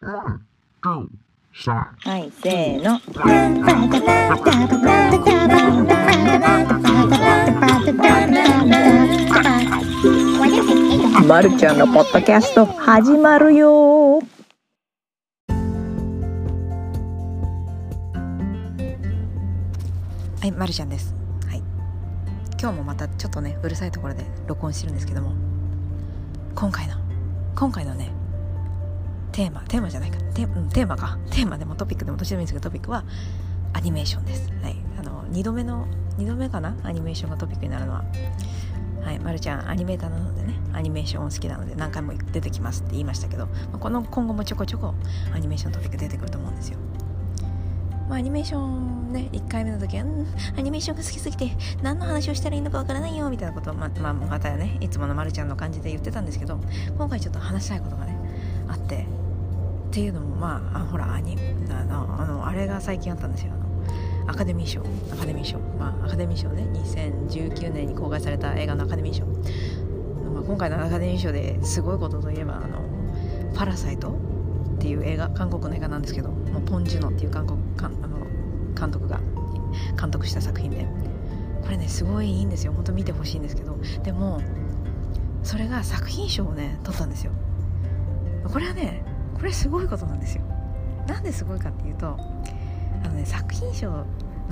はいせーのまるちゃんのポッドキャスト始まるよはい、まるちゃんです。はい。今日もまたちょっとね、うるさいところで録音してるんですけども、今回の、今回のね、テーマ、テーマじゃないか、テ,、うん、テーマか、テーマでもトピックでもどっちでもいいんですけど、トピックはアニメーションです。はい。あの、2度目の、2度目かな？アニメーションがトピックになるのは。はい、まるちゃんアニメーターなのでね。アニメーション好きなので何回も出てきますって言いましたけど、まあ、この今後もちょこちょこアニメーショントピック出てくると思うんですよ。まあ、アニメーションね1回目の時は、うん、アニメーションが好きすぎて何の話をしたらいいのかわからないよみたいなことをま,、まあ、またねいつものまるちゃんの感じで言ってたんですけど今回ちょっと話したいことがねあって。っていうのもまああほらアニあのあのあれが最近あったんですよ。アカデミー賞アカデミー賞。まあアカデミー賞ね。2019年に公開された映画のアカデミー賞、まあ、今回のアカデミー賞ですごいことといえばあの「パラサイト」っていう映画韓国の映画なんですけどもうポン・ジュノっていう韓国かあの監督が監督した作品で。これねすごいいいんですよ。本当見てほしいんですけど。でもそれが作品賞をね取ったんですよ。これはねこれすごいことなんですよ。なんですごいかっていうとあのね作品賞の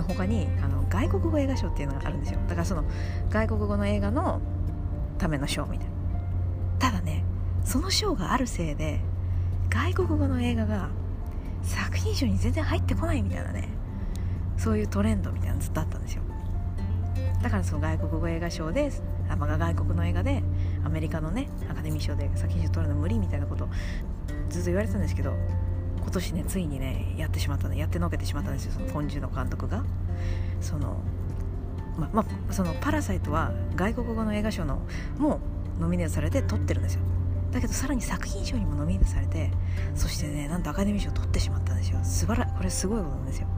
他にあの外国語映画賞っていうのがあるんですよ。だからその外国語の映画のための賞みたいな。ただねその賞があるせいで外国語の映画が作品賞に全然入ってこないみたいなねそういうトレンドみたいなのずっとあったんですよ。だからその外国語映画賞であ、まあ、外国の映画でアメリカのねアカデミー賞で作品賞取るの無理みたいなことずっと言われてたんですけど今年ねついにねやってしまったねやってのけてしまったんですよ。そのポン・ジュの監督が。そのままあその「パラサイト」は外国語の映画賞のもうノミネートされて取ってるんですよ。だけどさらに作品賞にもノミネートされてそしてねなんとアカデミー賞を取ってしまったんですよ。素晴らこれすごいことなんですよ。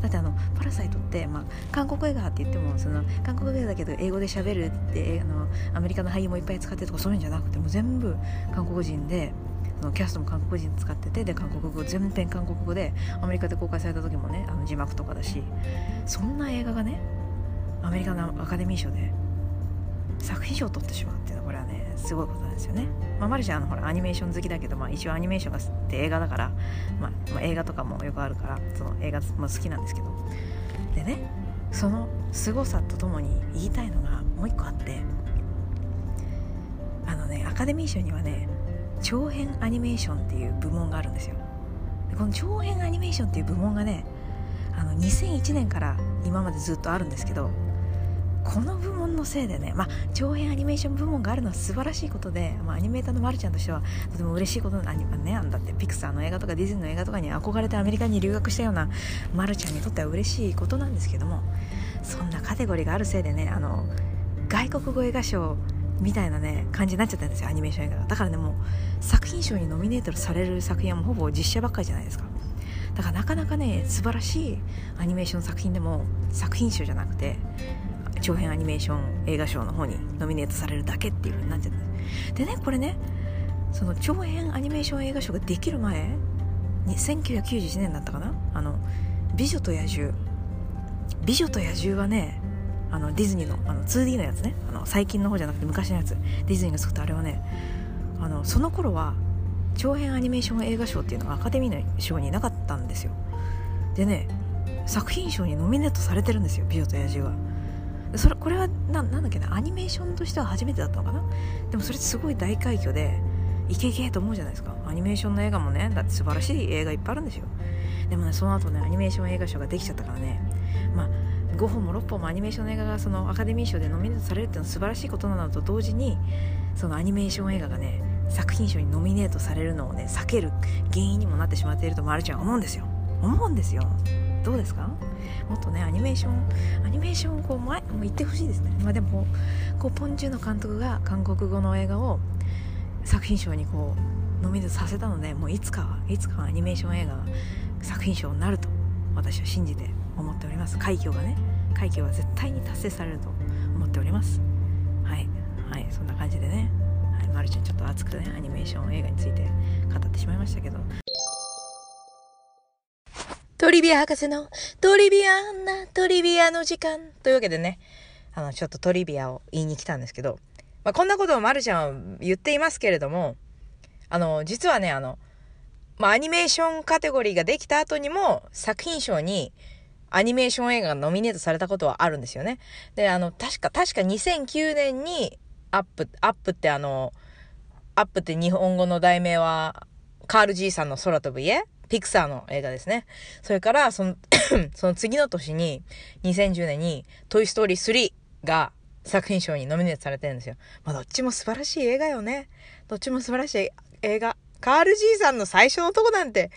だってあの「パラサイト」って、まあ、韓国映画って言ってもその韓国映画だけど英語で喋るってあのアメリカの俳優もいっぱい使ってるとかそういうんじゃなくてもう全部韓国人でのキャストも韓国人使っててで韓国語全編韓国語でアメリカで公開された時もねあの字幕とかだしそんな映画がねアメリカのアカデミー賞で作品賞を取ってしまうっていうのはこれはねすごいことなんですよね。まあ、マルシャンのほらアニメーション好きだけど、まあ、一応アニメーションがって映画だから、まあまあ、映画とかもよくあるからその映画も好きなんですけどでねその凄さとともに言いたいのがもう一個あってあのねアカデミー賞にはね長編アニメーションっていう部門があるんですよ。でこの長編アニメーションっていう部門がねあの2001年から今までずっとあるんですけどこの部門のせいでね、まあ、長編アニメーション部門があるのは素晴らしいことで、まあ、アニメーターのまるちゃんとしてはとても嬉しいことなんね。あんだってピクサーの映画とかディズニーの映画とかに憧れてアメリカに留学したようなまるちゃんにとっては嬉しいことなんですけどもそんなカテゴリーがあるせいでねあの外国語映画賞みたいなね感じになっちゃったんですよアニメーション映画が。だからねもう作品賞にノミネートされる作品はもうほぼ実写ばっかりじゃないですか。だからなかなかね素晴らしいアニメーション作品でも作品賞じゃなくて長編アニメーション映画賞の方にノミネートされるだけっていう風になっちゃった。でねこれねその長編アニメーション映画賞ができる前に1991年だったかな？あの「美女と野獣」「美女と野獣」はねあのディズニーのあの 2D のやつね。あの最近の方じゃなくて昔のやつ。ディズニーが作ったあれはねあのその頃は長編アニメーション映画賞っていうのがアカデミーの賞になかったんですよ。でね作品賞にノミネートされてるんですよ「美女と野獣」は。それこれはななんだっけなアニメーションとしては初めてだったのかな。でもそれすごい大快挙でいけいけと思うじゃないですか。アニメーションの映画もねだって素晴らしい映画いっぱいあるんですよ。でもねその後ねアニメーション映画賞ができちゃったからね。まあ5本も6本もアニメーションの映画がそのアカデミー賞でノミネートされるっていうのは素晴らしいことなのと同時にそのアニメーション映画がね作品賞にノミネートされるのをね避ける原因にもなってしまっているとマルちゃん思うんですよ。思うんですよ。どうですか？もっとねアニメーションアニメーションをこう前もう言ってほしいですね。まあでもこうポン・ジュの監督が韓国語の映画を作品賞にこうノミネートさせたのでもういつかはいつかはアニメーション映画が作品賞になると私は信じて思っております。快挙がね快挙は絶対に達成されると思っております。はい。はい。そんな感じでね、はい、まるちゃんちょっと熱くねアニメーション映画について語ってしまいましたけど。トリビア博士のトリビアンなトリビアの時間。というわけでね、あの、ちょっとトリビアを言いに来たんですけど、まあ、こんなことをまるちゃんは言っていますけれども、あの、実はね、あの、まあ、アニメーションカテゴリーができた後にも、作品賞に、アニメーション映画がノミネートされたことはあるんですよね。で、あの、確か、確か2009年に、アップ、アップってあの、アップって日本語の題名は、カール・ジーさんの空飛ぶ家？ピクサーの映画ですね。それから、その その次の年に、2010年に、トイ・ストーリー3が作品賞にノミネートされてるんですよ。まあ、どっちも素晴らしい映画よね。どっちも素晴らしい映画。カール・ジーさんの最初のとこなんて、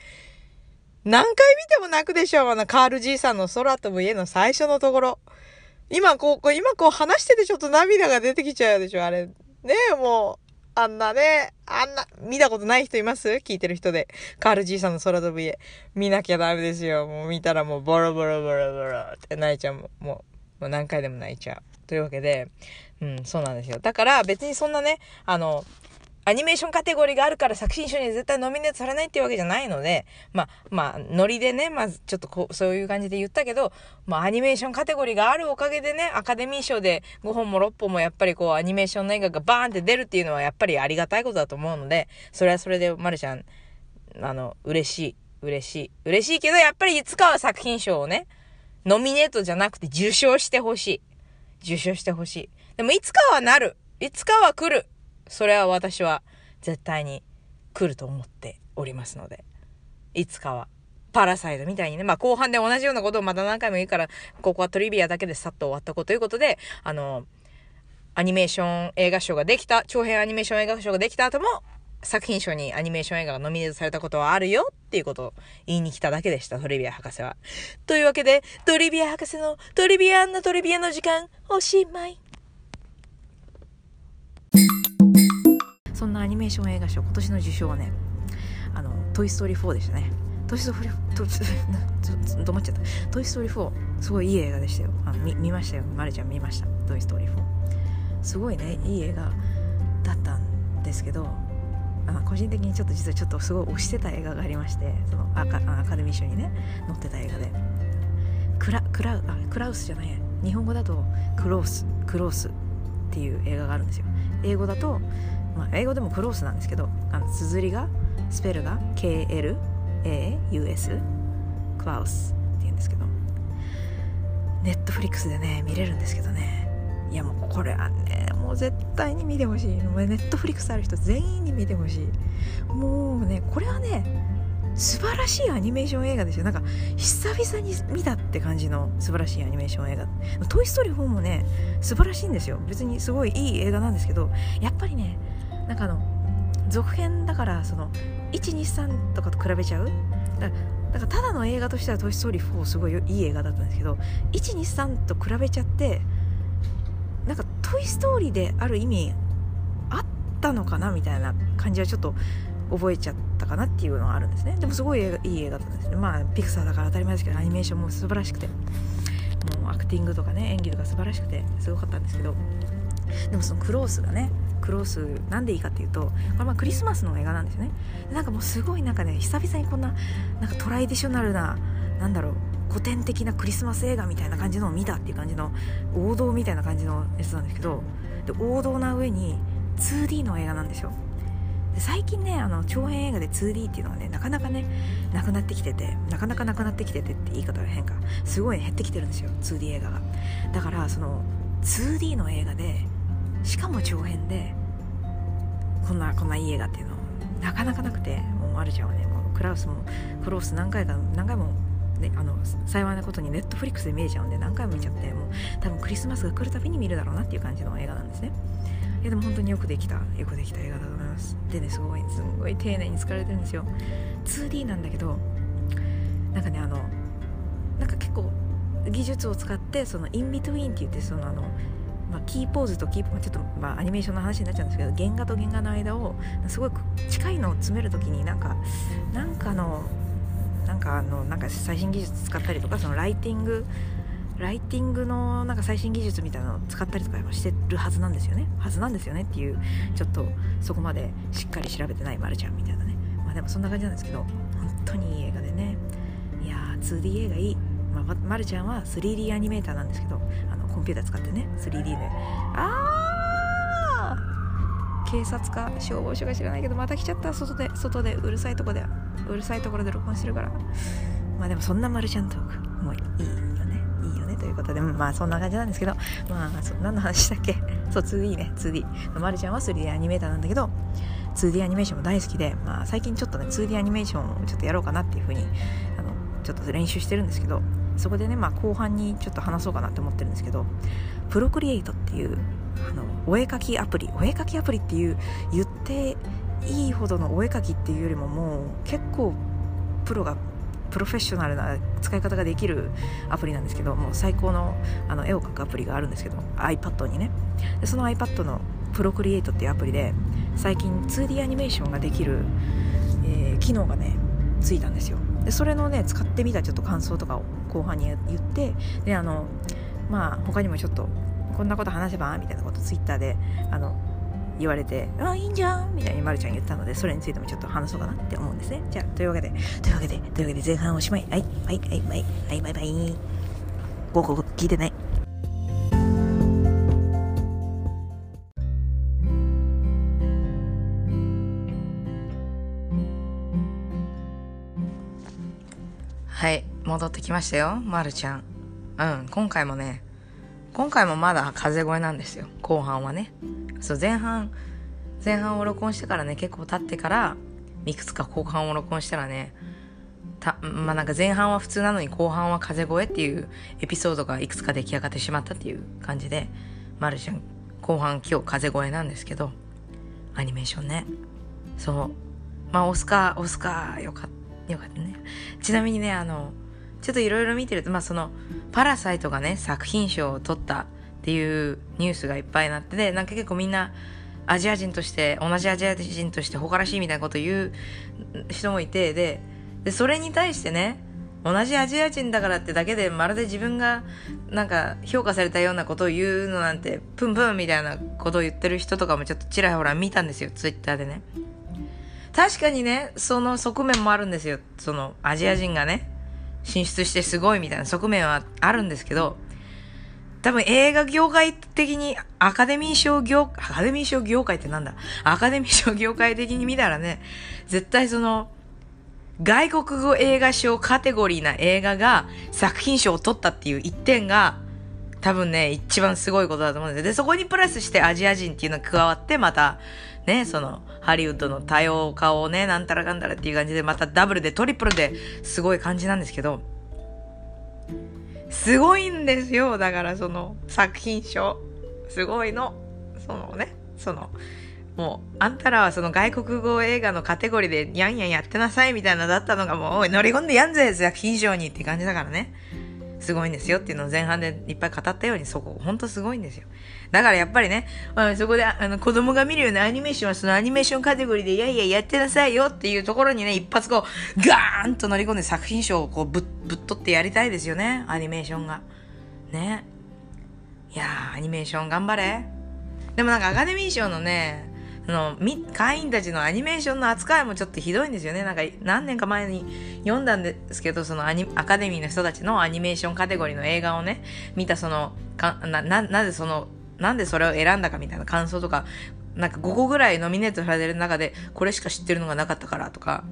何回見ても泣くでしょう。あの、カール・ジーさんの空飛ぶ家の最初のところ。今こう、今こう話しててちょっと涙が出てきちゃうでしょ、あれ。ねえ、もう。あんなね、あんな、見たことない人います？聞いてる人で。カール・ジーさんの空飛ぶ家。見なきゃダメですよ。もう見たらもうボロボロボロボロって泣いちゃう。もう、もう何回でも泣いちゃう。というわけで、うん、そうなんですよ。だから別にそんなね、あの、アニメーションカテゴリーがあるから作品賞に絶対ノミネートされないっていうわけじゃないので、まあ、まあ、ノリでね、まずちょっとこう、そういう感じで言ったけど、まあ、アニメーションカテゴリーがあるおかげでね、アカデミー賞で5本も6本もやっぱりこう、アニメーションの映画がバーンって出るっていうのはやっぱりありがたいことだと思うので、それはそれで、まるちゃん、あの、嬉しい、嬉しい。嬉しいけど、やっぱりいつかは作品賞をね、ノミネートじゃなくて受賞してほしい。受賞してほしい。でもいつかはなる。いつかは来る。それは私は絶対に来ると思っておりますので、いつかは。パラサイドみたいにね、まあ後半で同じようなことをまた何回も言うから、ここはトリビアだけでさっと終わったことということで、あの、アニメーション映画賞ができた、長編アニメーション映画賞ができた後も、作品賞にアニメーション映画がノミネートされたことはあるよっていうことを言いに来ただけでした、トリビア博士は。というわけで、トリビア博士のトリビアンなトリビアの時間、おしまい。そんなアニメーション映画賞今年の受賞はね「あのトイ・ストーリー4」でしたね。トイ・ストーリー4止まっちゃった。トイ・ストーリー4すごいいい映画でしたよ。あ見見ましたよ。まるちゃん見ました。トイ・ストーリー4すごいねいい映画だったんですけどあ個人的にちょっと実はちょっとすごい推してた映画がありましてそのアカアカデミー賞にね載ってた映画で。クラクラあクラウスじゃない日本語だとクロースクロースっていう映画があるんですよ。英語だとまあ、英語でもクロースなんですけどあの綴りがスペルが KLAUS クラウスって言うんですけどネットフリックスでね見れるんですけどね。いやもうこれはねもう絶対に見てほしい。ネットフリックスある人全員に見てほしい。もうねこれはね素晴らしいアニメーション映画ですよ。なんか久々に見たって感じの素晴らしいアニメーション映画「トイ・ストーリー4」もね素晴らしいんですよ。別にすごいいい映画なんですけどやっぱりねなんかあの続編だからその123とかと比べちゃう？だからただの映画としては「トイ・ストーリー4」すごいいい映画だったんですけど123と比べちゃってなんか「トイ・ストーリー」である意味あったのかなみたいな感じはちょっと覚えちゃったかなっていうのはあるんですね。でもすごいいい映画だったんですね。まあピクサーだから当たり前ですけどアニメーションも素晴らしくて。もうアクティングとかね演技とか素晴らしくてすごかったんですけど。でもそのクロースがねクロースなんでいいかっていうとこれまあクリスマスの映画なんですよね。なんかもうすごいなんかね久々にこんななんかトライディショナルななんだろう古典的なクリスマス映画みたいな感じのを見たっていう感じの王道みたいな感じのやつなんですけどで王道な上に 2D の映画なんですよ。で最近ねあの長編映画で 2D っていうのがねなかなかねなくなってきててなかなかなくなってきててって言い方は変か。すごい、減ってきてるんですよ 2D 映画が。だからその 2D の映画でしかも長編でこんなこんないい映画っていうのなかなかなくてもうマルちゃんはねもうクラウスもクロース何回か何回もね、あの幸いなことにネットフリックスで見えちゃうんで何回も見ちゃってもう多分クリスマスが来るたびに見るだろうなっていう感じの映画なんですね。いやでも本当によくできた。よくできた映画だと思います。でねすごいすごい丁寧に作られてるんですよ。2D なんだけどなんかねあのなんか結構技術を使ってその in-between って言ってそのあのまあ、キーポーズとキーポーズちょっと、まあ、アニメーションの話になっちゃうんですけど原画と原画の間をすごい近いのを詰める時になんかなんかのなんかあのなんか最新技術使ったりとかそのライティングライティングのなんか最新技術みたいなのを使ったりとかしてるはずなんですよね。はずなんですよねっていうちょっとそこまでしっかり調べてないまるちゃんみたいなね。まあでもそんな感じなんですけど本当にいい映画でね。いやー 2D 映画いい、まあま、まるちゃんは 3D アニメーターなんですけどあのコンピューター使ってね 3D で。あー。警察か消防署か知らないけどまた来ちゃった。外で外でうるさいとこでうるさいところで録音してるから。まあでもそんなまるちゃんトーク。もういいよね。いいよね。ということで。まあそんな感じなんですけど。まあそ何の話だっけ。そう 2D ね。2D まるちゃんは 3D アニメーターなんだけど 2D アニメーションも大好きで、まあ、最近ちょっとね 2D アニメーションをちょっとやろうかなっていうふうにあのちょっと練習してるんですけどそこでね、まあ、後半にちょっと話そうかなって思ってるんですけどプロクリエイトっていうあのお絵描きアプリお絵描きアプリっていう言っていいほどのお絵描きっていうよりももう結構プロがプロフェッショナルな使い方ができるアプリなんですけどもう最高のあの絵を描くアプリがあるんですけど iPad にね。でその iPad のプロクリエイトっていうアプリで最近 2D アニメーションができる、えー、機能がねついたんですよ。でそれのね使ってみたちょっと感想とかを後半に言ってであのまあ他にもちょっとこんなこと話せばみたいなことツイッターであの言われて「あいいんじゃん」みたいにまるちゃん言ったのでそれについてもちょっと話そうかなって思うんですね。じゃあというわけでというわけでというわけで前半おしまい。はいはいはいはいはいバイバイ。ごこご聞いてない。戻ってきましたよまるちゃん。うん今回もね今回もまだ風声なんですよ後半はね。そう前半前半を録音してからね結構経ってからいくつか後半を録音したらねたまあなんか前半は普通なのに後半は風声っていうエピソードがいくつか出来上がってしまったっていう感じでまるちゃん後半今日風声なんですけどアニメーションね。そう。まあオスカーオスカーよかったよかったね。ちなみにねあのちょっといろいろ見てるとまあそのパラサイトがね作品賞を取ったっていうニュースがいっぱいなってでなんか結構みんなアジア人として同じアジア人として誇らしいみたいなこと言う人もいてででそれに対してね同じアジア人だからってだけでまるで自分がなんか評価されたようなことを言うのなんてプンプンみたいなことを言ってる人とかもちょっとちらほら見たんですよツイッターでね。確かにねその側面もあるんですよそのアジア人がね。進出してすごいみたいな側面はあるんですけど多分映画業界的にアカデミー賞業、アカデミー賞業界ってなんだ？アカデミー賞業界的に見たらね、絶対その、外国語映画賞カテゴリーな映画が作品賞を取ったっていう一点が、多分ね、一番すごいことだと思うんですよ。で、そこにプラスしてアジア人っていうのが加わって、また、ね、その、ハリウッドの多様化をね、なんたらかんたらっていう感じで、またダブルでトリプルですごい感じなんですけど、すごいんですよ。だからその作品賞。すごいの。そのね、その、もう、あんたらはその外国語映画のカテゴリーでやんやんやってなさいみたいなだったのがもう、おい乗り込んでやんぜ作品賞にって感じだからね。すごいんですよっていうのを前半でいっぱい語ったようにそこ、ほんとすごいんですよ。だからやっぱりね、あそこであの子供が見るようなアニメーションはそのアニメーションカテゴリーでいやいややってなさいよっていうところにね、一発こう、ガーンと乗り込んで作品賞をこうぶぶっ取ってやりたいですよね、アニメーションが。ね。いやー、アニメーション頑張れ。でもなんかアカデミー賞のね、その、会員たちのアニメーションの扱いもちょっとひどいんですよね。なんか何年か前に読んだんですけど、そのアニアカデミーの人たちのアニメーションカテゴリーの映画をね、見たその、かな、な、なぜその、なんでそれを選んだかみたいな感想とか、なんか5個ぐらいノミネートされてる中で、これしか知ってるのがなかったからとか、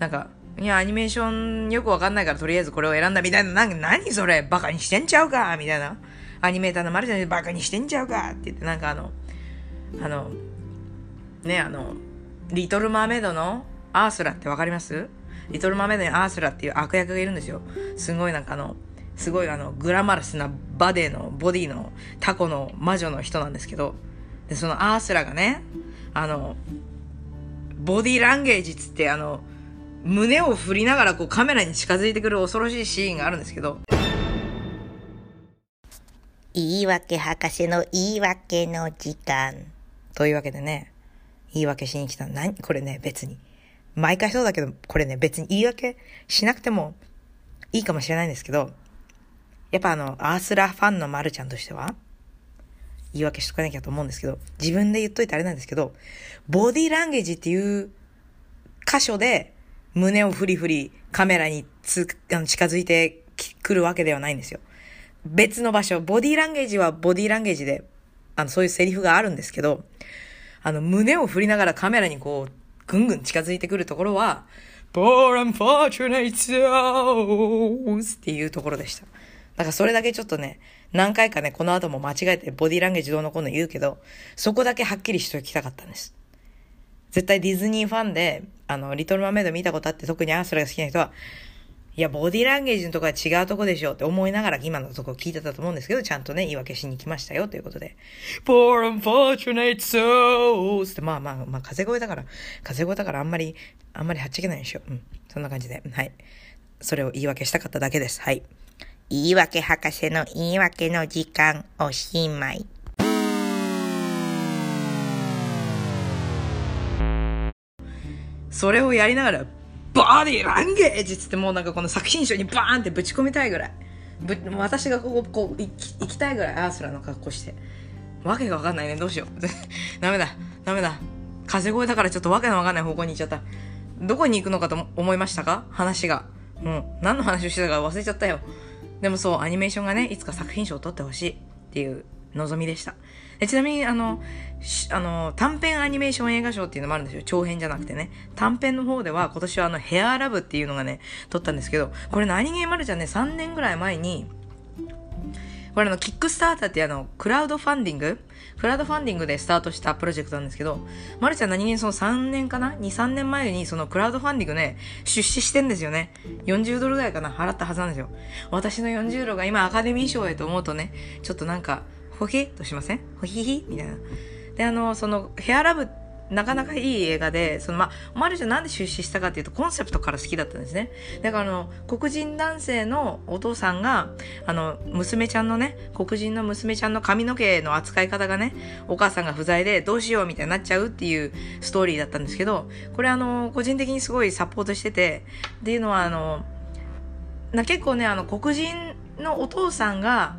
なんか、いや、アニメーションよくわかんないからとりあえずこれを選んだみたいな、なんか何それ？バカにしてんちゃうか？みたいな。アニメーターのマルちゃんでバカにしてんちゃうか？って言って、なんかあの、あの、ね、あの、リトル・マーメイドのアースラってわかります？リトル・マーメイドにアースラっていう悪役がいるんですよ。すごいなんかあの、すごいあの、グラマラスなバデーの、ボディのタコの魔女の人なんですけど、で、そのアースラがね、あの、ボディランゲージつってあの、胸を振りながらこうカメラに近づいてくる恐ろしいシーンがあるんですけど。言い訳博士の言い訳の時間。というわけでね、言い訳しに来た。何？これね、別に。毎回そうだけど、これね、別に言い訳しなくてもいいかもしれないんですけど、やっぱあの、アースラファンのマルちゃんとしては、言い訳しとかなきゃと思うんですけど、自分で言っといてあれなんですけど、ボディランゲージっていう箇所で、胸をフリフリカメラにつあの近づいてくるわけではないんですよ。別の場所、ボディランゲージはボディランゲージで、あの、そういうセリフがあるんですけど、あの、胸を振りながらカメラにこう、ぐんぐん近づいてくるところは、born fortunate souls っていうところでした。だからそれだけちょっとね、何回かね、この後も間違えてボディランゲージどうのこうの言うけど、そこだけはっきりしておきたかったんです。絶対ディズニーファンで、あの、リトルマメイド見たことあって、特にアースラが好きな人は、いや、ボディランゲージのとこは違うとこでしょって思いながら今のとこ聞いてたと思うんですけど、ちゃんとね、言い訳しに来ましたよということで。Poor unfortunate souls って、まあまあ、まあ、風声だから、風声だからあんまり、あんまりはっちゃけないでしょ。うん。そんな感じで。はい。それを言い訳したかっただけです。はい。言い訳博士の言い訳の時間、おしまい。それをやりながら、バディランゲージっつってもうなんかこの作品賞にバーンってぶち込みたいぐらい。ぶ私がここ、こう行き、行きたいぐらいアースラの格好して。わけがわかんないね。どうしよう。ダメだ。ダメだ。風声だからちょっとわけのわかんない方向に行っちゃった。どこに行くのかと思いましたか？話が。もう、何の話をしてたか忘れちゃったよ。でもそう、アニメーションがね、いつか作品賞を取ってほしいっていう望みでした。えちなみに、あの、あの、短編アニメーション映画賞っていうのもあるんですよ。長編じゃなくてね。短編の方では今年はあの、ヘアラブっていうのがね、撮ったんですけど、これ何ゲーマルちゃんね、3年ぐらい前に、これあの、キックスターターってあの、クラウドファンディング？クラウドファンディングでスタートしたプロジェクトなんですけど、まるちゃん何気にその3年かな ?2、3年前にそのクラウドファンディングね、出資してんですよね。40ドルぐらいかな？払ったはずなんですよ。私の40ドルが今アカデミー賞へと思うとね、ちょっとなんか、ほひ？としません？ほひひ？みたいな。で、あの、その、ヘアラブなかなかいい映画で、その、まあ、マルちゃんなんで出資したかっていうと、コンセプトから好きだったんですね。だから、あの、黒人男性のお父さんが、あの、娘ちゃんのね、黒人の娘ちゃんの髪の毛の扱い方がね、お母さんが不在でどうしようみたいになっちゃうっていうストーリーだったんですけど、これあの、個人的にすごいサポートしてて、っていうのはあの、な結構ね、あの、黒人のお父さんが、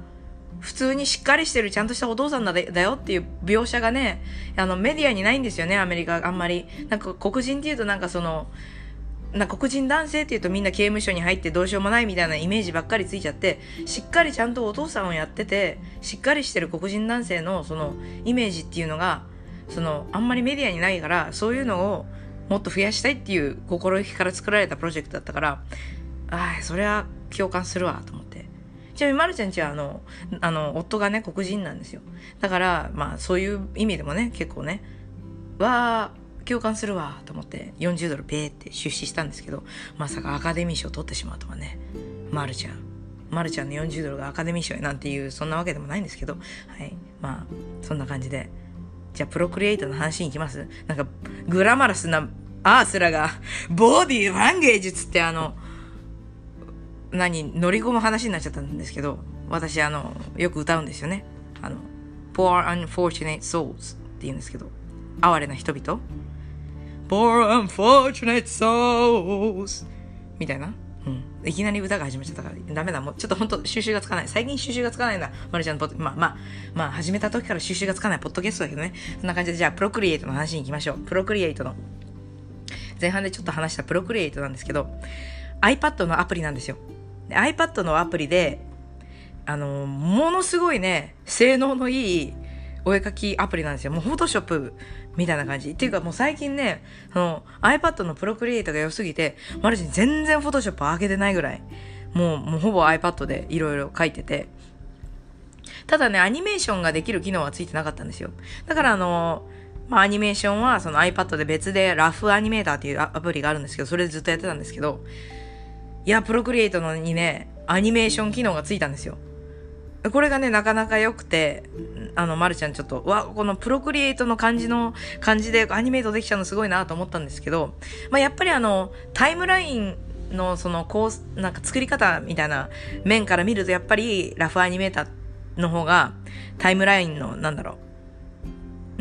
普通にしっかりしてるちゃんとしたお父さんだだよっていう描写がね、あのメディアにないんですよね、アメリカあんまり。なんか黒人っていうとなんかその、な黒人男性っていうとみんな刑務所に入ってどうしようもないみたいなイメージばっかりついちゃって、しっかりちゃんとお父さんをやってて、しっかりしてる黒人男性のそのイメージっていうのが、そのあんまりメディアにないから、そういうのをもっと増やしたいっていう心意気から作られたプロジェクトだったから、ああ、それは共感するわ、と思って。ちなみにまるちゃんちはあの、あの、夫がね、黒人なんですよ。だから、まあ、そういう意味でもね、結構ね、わー、共感するわ、と思って40ドルペーって出資したんですけど、まさかアカデミー賞取ってしまうとはね、まるちゃん。まるちゃんの40ドルがアカデミー賞やなんていう、そんなわけでもないんですけど、はい。まあ、そんな感じで。じゃあ、プロクリエイトの話に行きますなんか、グラマラスなアースラが、ボディーランゲージつってあの、何、乗り込む話になっちゃったんですけど、私、あの、よく歌うんですよね。あの、poor unfortunate souls って言うんですけど、哀れな人々 poor unfortunate souls みたいな。うん。いきなり歌が始まっちゃったから、ダメだ。もう、ちょっと本当収集がつかない。最近収集がつかないんだ。まるちゃんのポッまあまあ、まあ、始めた時から収集がつかないポッドキャストだけどね。そんな感じで、じゃあ、プロクリエイトの話に行きましょう。プロクリエイトの。前半でちょっと話したプロクリエイトなんですけど、iPad のアプリなんですよ。iPad のアプリで、あの、ものすごいね、性能のいいお絵描きアプリなんですよ。もうフォトショップみたいな感じ。っていうかもう最近ね、その iPad のプロクリエイトが良すぎて、マルチに全然フォトショップ上げてないぐらい、もう、もうほぼ iPad でいろいろ描いてて、ただね、アニメーションができる機能はついてなかったんですよ。だからあの、まあアニメーションはその iPad で別でラフアニメーターっていうアプリがあるんですけど、それでずっとやってたんですけど、いや、プロクリエイトのにね、アニメーション機能がついたんですよ。これがね、なかなか良くて、あの、まるちゃんちょっと、わ、このプロクリエイトの感じの、感じでアニメートできちゃうのすごいなと思ったんですけど、まあ、やっぱりあの、タイムラインのその、こう、なんか作り方みたいな面から見ると、やっぱりラフアニメーターの方が、タイムラインの、なんだろう、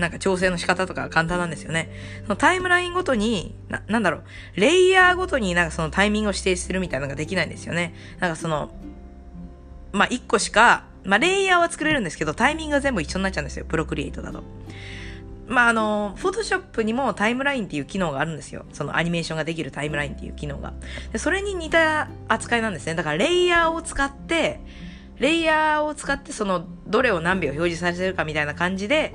なんか調整の仕方とか簡単なんですよね。そのタイムラインごとに、な、なんだろう、レイヤーごとになんかそのタイミングを指定するみたいなのができないんですよね。なんかその、まあ、一個しか、まあ、レイヤーは作れるんですけど、タイミングが全部一緒になっちゃうんですよ。プロクリエイトだと。まあ、あの、フォトショップにもタイムラインっていう機能があるんですよ。そのアニメーションができるタイムラインっていう機能が。でそれに似た扱いなんですね。だからレイヤーを使って、レイヤーを使ってその、どれを何秒表示させるかみたいな感じで、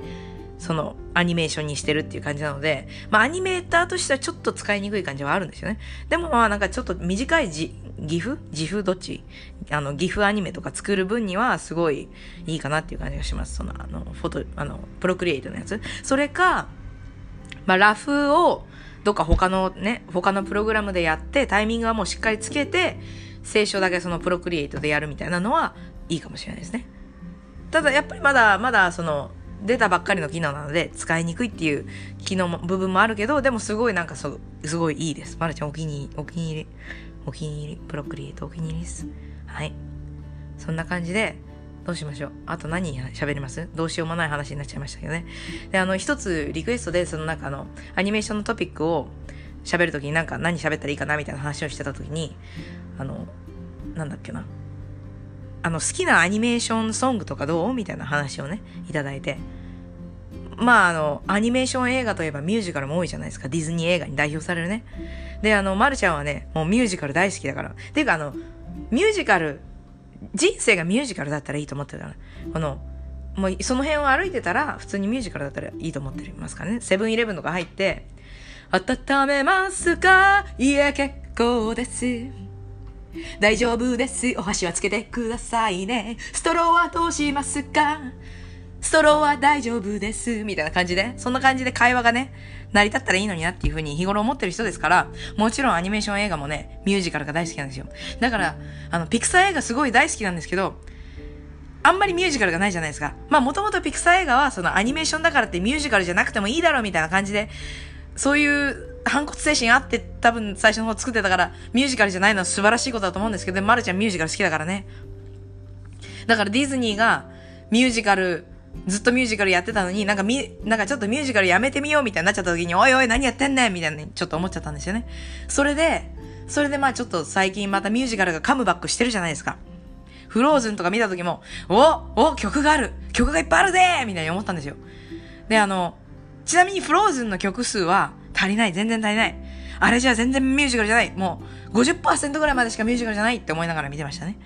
その、アニメーションにしてるっていう感じなので、まあ、アニメーターとしてはちょっと使いにくい感じはあるんですよね。でもまあ、なんかちょっと短いじ、ギフ自負どっち？あの、ギフアニメとか作る分にはすごいいいかなっていう感じがします。その、あの、フォト、あの、プロクリエイトのやつ。それか、まあ、ラフを、どっか他のね、他のプログラムでやって、タイミングはもうしっかりつけて、聖書だけそのプロクリエイトでやるみたいなのはいいかもしれないですね。ただやっぱりまだ、まだその、出たばっかりの機能なので使いにくいっていう機能も部分もあるけど、でもすごいなんかそう、すごいいいです。まるちゃんお気に入り、お気に入り、お気に入り、プロクリエイトお気に入りです。はい。そんな感じで、どうしましょう。あと何喋ります？どうしようもない話になっちゃいましたけどね。で、あの、一つリクエストで、そのなんかあの、アニメーションのトピックを喋るときになんか何喋ったらいいかなみたいな話をしてたときに、あの、なんだっけな。あの、好きなアニメーションソングとかどう？みたいな話をね、いただいて。まあ、あの、アニメーション映画といえばミュージカルも多いじゃないですか。ディズニー映画に代表されるね。で、あの、まるちゃんはね、もうミュージカル大好きだから。ていうか、あの、ミュージカル、人生がミュージカルだったらいいと思ってるから。この、もうその辺を歩いてたら、普通にミュージカルだったらいいと思ってますからね。セブンイレブンとか入って、温めますかいえ、結構です。大丈夫です。お箸はつけてくださいね。ストローはどうしますか？ストローは大丈夫です。みたいな感じで、そんな感じで会話がね、成り立ったらいいのになっていうふうに日頃思ってる人ですから、もちろんアニメーション映画もね、ミュージカルが大好きなんですよ。だから、あの、ピクサー映画すごい大好きなんですけど、あんまりミュージカルがないじゃないですか。まあもともとピクサー映画はそのアニメーションだからってミュージカルじゃなくてもいいだろうみたいな感じで、そういう反骨精神あって多分最初の方作ってたから、ミュージカルじゃないのは素晴らしいことだと思うんですけど、まるちゃんミュージカル好きだからね。だからディズニーがミュージカル、ずっとミュージカルやってたのに、なんかみ、なんかちょっとミュージカルやめてみようみたいになっちゃった時に、おいおい何やってんねんみたいなちょっと思っちゃったんですよね。それで、それでまあちょっと最近またミュージカルがカムバックしてるじゃないですか。フローズンとか見た時も、おお曲がある曲がいっぱいあるぜみたいに思ったんですよ。で、あの、ちなみにフローズンの曲数は足りない。全然足りない。あれじゃ全然ミュージカルじゃない。もう50%ぐらいまでしかミュージカルじゃないって思いながら見てましたね。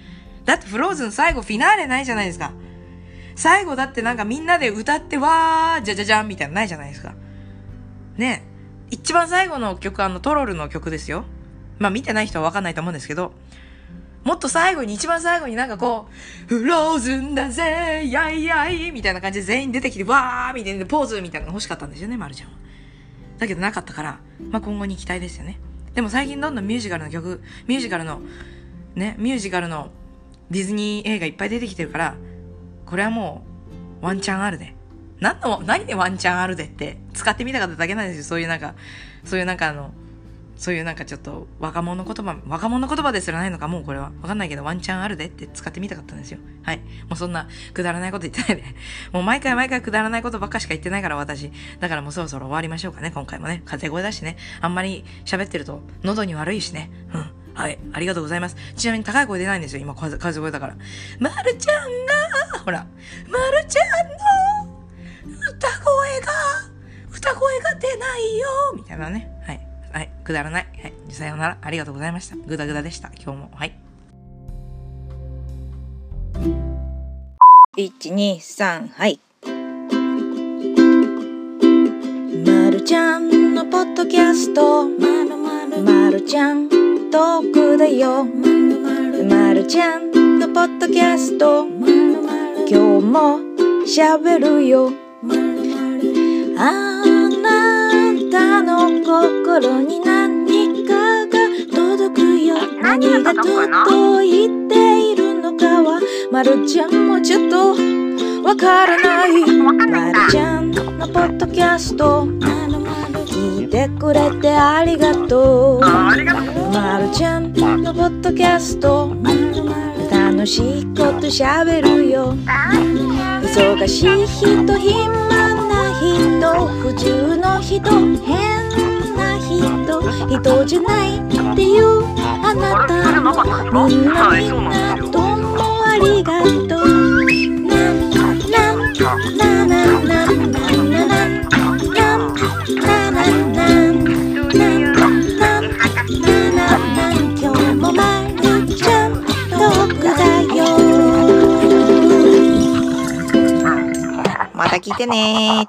だってフローズン最後フィナーレないじゃないですか。最後だってなんかみんなで歌ってわーじゃじゃじゃんみたいなのないじゃないですか。ね一番最後の曲あのトロルの曲ですよ。まあ見てない人はわかんないと思うんですけど、もっと最後に、一番最後になんかこう、フローズンだぜやいやいみたいな感じで全員出てきて、わーみたいなポーズみたいなの欲しかったんですよね、まるちゃんは。だけどなかったから、まあ今後に期待ですよね。でも最近どんどんミュージカルの曲、ミュージカルの、ね、ミュージカルのディズニー映画いっぱい出てきてるから、これはもう、ワンチャンあるで。何の、何でワンチャンあるでって、使ってみたかっただけなんですよ。そういうなんか、そういうなんかあの、そういうなんかちょっと若者言葉、若者言葉ですらないのかもうこれは。わかんないけどワンチャンあるでって使ってみたかったんですよ。はい。もうそんなくだらないこと言ってないで。もう毎回毎回くだらないことばっかしか言ってないから私。だからもうそろそろ終わりましょうかね、今回もね。風声だしね。あんまり喋ってると喉に悪いしね。うん。はい。ありがとうございます。ちなみに高い声出ないんですよ。今風、風声だから。まるちゃんが、ほら、まるちゃんの歌声が、歌声が出ないよみたいなね。はい。はい。くだらない。はい。さようなら。ありがとうございました。ぐだぐだでした。今日も。はい。123はいまるちゃんのポッドキャストまるまるまるちゃんトークだよまるまるまるちゃんのポッドキャストまるまる今日もしゃべるよまるまるあなたの心に何かが届くよ何が届いているのかはまるちゃんもちょっとわからない。まるちゃんのポッドキャスト。聞いてくれてありがとうまるちゃんのポッドキャスト。楽しいことしゃべるよ忙しい人暇な人普通人変な人。人じゃないっていうあなた。もみんなみんなどうもありがとう。なんなんななんなんなんなんまた来てね